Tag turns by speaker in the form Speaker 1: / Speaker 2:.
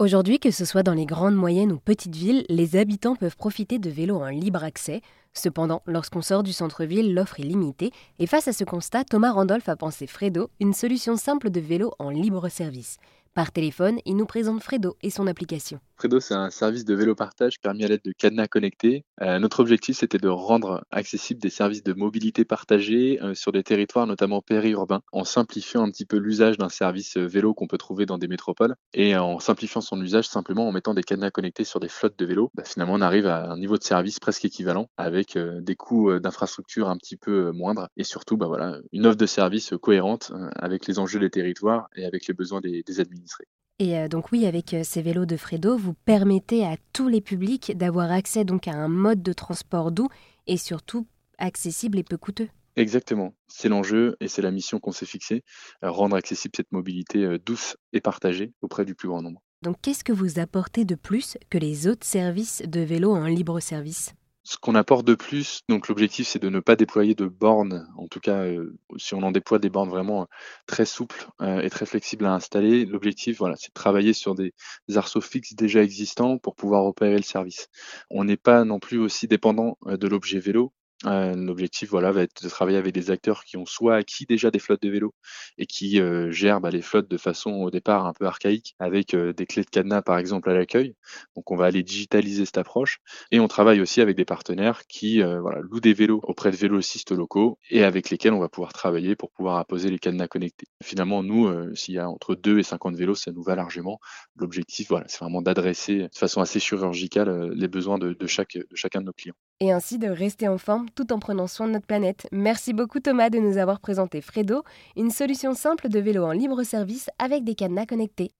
Speaker 1: Aujourd'hui, que ce soit dans les grandes, moyennes ou petites villes, les habitants peuvent profiter de vélos en libre accès. Cependant, lorsqu'on sort du centre-ville, l'offre est limitée. Et face à ce constat, Thomas Randolph a pensé Fredo, une solution simple de vélo en libre service. Par téléphone, il nous présente Fredo et son application.
Speaker 2: Fredo, c'est un service de vélo partage permis à l'aide de cadenas connectés. Euh, notre objectif, c'était de rendre accessibles des services de mobilité partagés euh, sur des territoires notamment périurbains, en simplifiant un petit peu l'usage d'un service euh, vélo qu'on peut trouver dans des métropoles et en simplifiant son usage simplement en mettant des cadenas connectés sur des flottes de vélos. Bah, finalement, on arrive à un niveau de service presque équivalent avec des coûts d'infrastructure un petit peu moindres et surtout, bah, voilà, une offre de service cohérente avec les enjeux des territoires et avec les besoins des, des administrés.
Speaker 1: Et euh, donc oui, avec euh, ces vélos de Fredo, vous permettez à tous les publics d'avoir accès donc à un mode de transport doux et surtout accessible et peu coûteux.
Speaker 2: Exactement, c'est l'enjeu et c'est la mission qu'on s'est fixée, euh, rendre accessible cette mobilité douce et partagée auprès du plus grand nombre.
Speaker 1: Donc qu'est-ce que vous apportez de plus que les autres services de vélo en libre service?
Speaker 2: Ce qu'on apporte de plus, donc l'objectif c'est de ne pas déployer de bornes, en tout cas euh, si on en déploie des bornes vraiment très souples euh, et très flexibles à installer, l'objectif voilà, c'est de travailler sur des, arceaux fixes déjà existants pour pouvoir opérer le service. On n'est pas non plus aussi dépendant euh, de l'objet vélo, L'objectif voilà, va être de travailler avec des acteurs qui ont soit acquis déjà des flottes de vélos et qui euh, gèrent bah, les flottes de façon au départ un peu archaïque avec euh, des clés de cadenas par exemple à l'accueil. Donc on va aller digitaliser cette approche et on travaille aussi avec des partenaires qui euh, louent des vélos auprès de vélocistes locaux et avec lesquels on va pouvoir travailler pour pouvoir apposer les cadenas connectés. Finalement nous, s'il y a entre 2 et 50 vélos, ça nous va largement. L'objectif voilà, c'est vraiment d'adresser de façon assez chirurgicale les besoins de chacun de nos clients.
Speaker 1: Et ainsi de rester en forme tout en prenant soin de notre planète. Merci beaucoup Thomas de nous avoir présenté Fredo, une solution simple de vélo en libre service avec des cadenas connectés.